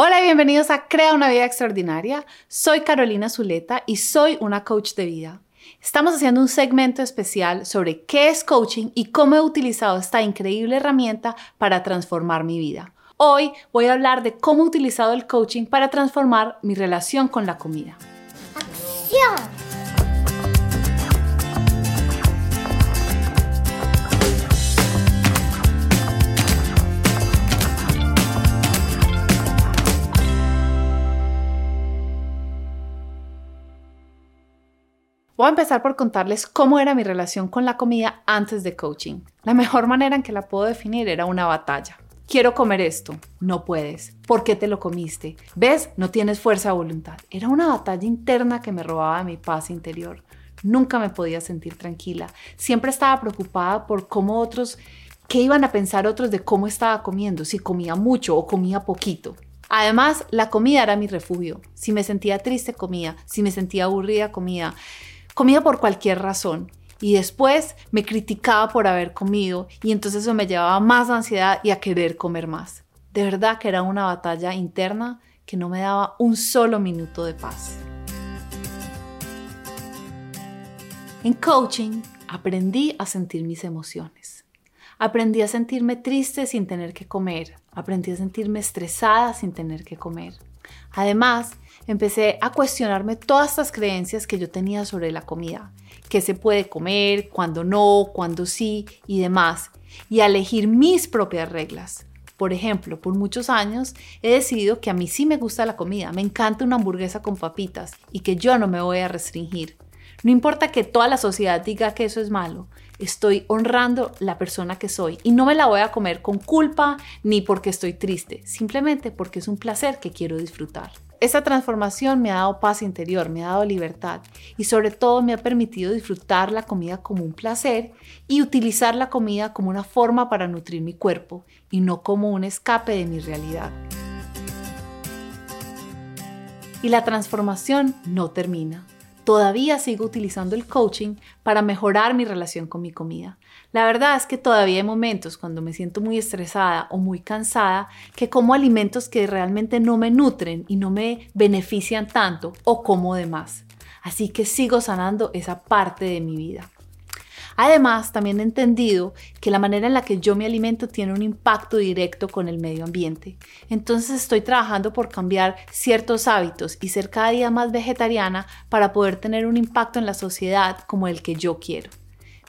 Hola y bienvenidos a Crea una vida extraordinaria. Soy Carolina Zuleta y soy una coach de vida. Estamos haciendo un segmento especial sobre qué es coaching y cómo he utilizado esta increíble herramienta para transformar mi vida. Hoy voy a hablar de cómo he utilizado el coaching para transformar mi relación con la comida. ¡Acción! Voy a empezar por contarles cómo era mi relación con la comida antes de coaching. La mejor manera en que la puedo definir era una batalla. Quiero comer esto. No puedes. ¿Por qué te lo comiste? ¿Ves? No tienes fuerza de voluntad. Era una batalla interna que me robaba mi paz interior. Nunca me podía sentir tranquila. Siempre estaba preocupada por cómo otros, qué iban a pensar otros de cómo estaba comiendo, si comía mucho o comía poquito. Además, la comida era mi refugio. Si me sentía triste, comía. Si me sentía aburrida, comía. Comía por cualquier razón y después me criticaba por haber comido y entonces eso me llevaba más ansiedad y a querer comer más. De verdad que era una batalla interna que no me daba un solo minuto de paz. En coaching aprendí a sentir mis emociones. Aprendí a sentirme triste sin tener que comer. Aprendí a sentirme estresada sin tener que comer. Además, empecé a cuestionarme todas estas creencias que yo tenía sobre la comida, qué se puede comer, cuándo no, cuándo sí y demás, y a elegir mis propias reglas. Por ejemplo, por muchos años he decidido que a mí sí me gusta la comida, me encanta una hamburguesa con papitas y que yo no me voy a restringir. No importa que toda la sociedad diga que eso es malo, estoy honrando la persona que soy y no me la voy a comer con culpa ni porque estoy triste, simplemente porque es un placer que quiero disfrutar. Esta transformación me ha dado paz interior, me ha dado libertad y sobre todo me ha permitido disfrutar la comida como un placer y utilizar la comida como una forma para nutrir mi cuerpo y no como un escape de mi realidad. Y la transformación no termina todavía sigo utilizando el coaching para mejorar mi relación con mi comida. La verdad es que todavía hay momentos cuando me siento muy estresada o muy cansada que como alimentos que realmente no me nutren y no me benefician tanto o como de más. Así que sigo sanando esa parte de mi vida. Además, también he entendido que la manera en la que yo me alimento tiene un impacto directo con el medio ambiente. Entonces estoy trabajando por cambiar ciertos hábitos y ser cada día más vegetariana para poder tener un impacto en la sociedad como el que yo quiero.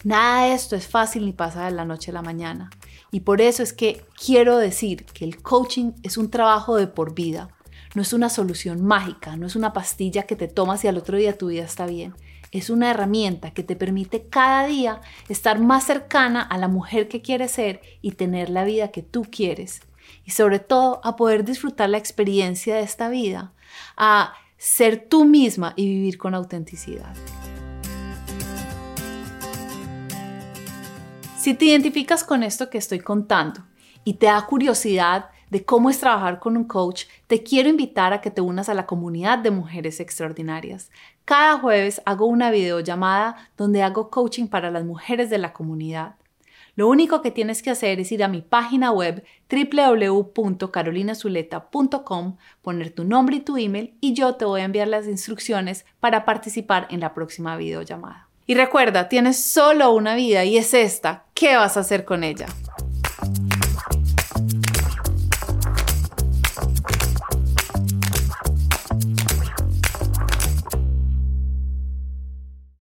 Nada de esto es fácil ni pasa de la noche a la mañana. Y por eso es que quiero decir que el coaching es un trabajo de por vida. No es una solución mágica, no es una pastilla que te tomas y al otro día tu vida está bien es una herramienta que te permite cada día estar más cercana a la mujer que quieres ser y tener la vida que tú quieres. Y sobre todo a poder disfrutar la experiencia de esta vida, a ser tú misma y vivir con autenticidad. Si te identificas con esto que estoy contando y te da curiosidad de cómo es trabajar con un coach, te quiero invitar a que te unas a la comunidad de mujeres extraordinarias. Cada jueves hago una videollamada donde hago coaching para las mujeres de la comunidad. Lo único que tienes que hacer es ir a mi página web www.carolinazuleta.com, poner tu nombre y tu email y yo te voy a enviar las instrucciones para participar en la próxima videollamada. Y recuerda, tienes solo una vida y es esta. ¿Qué vas a hacer con ella?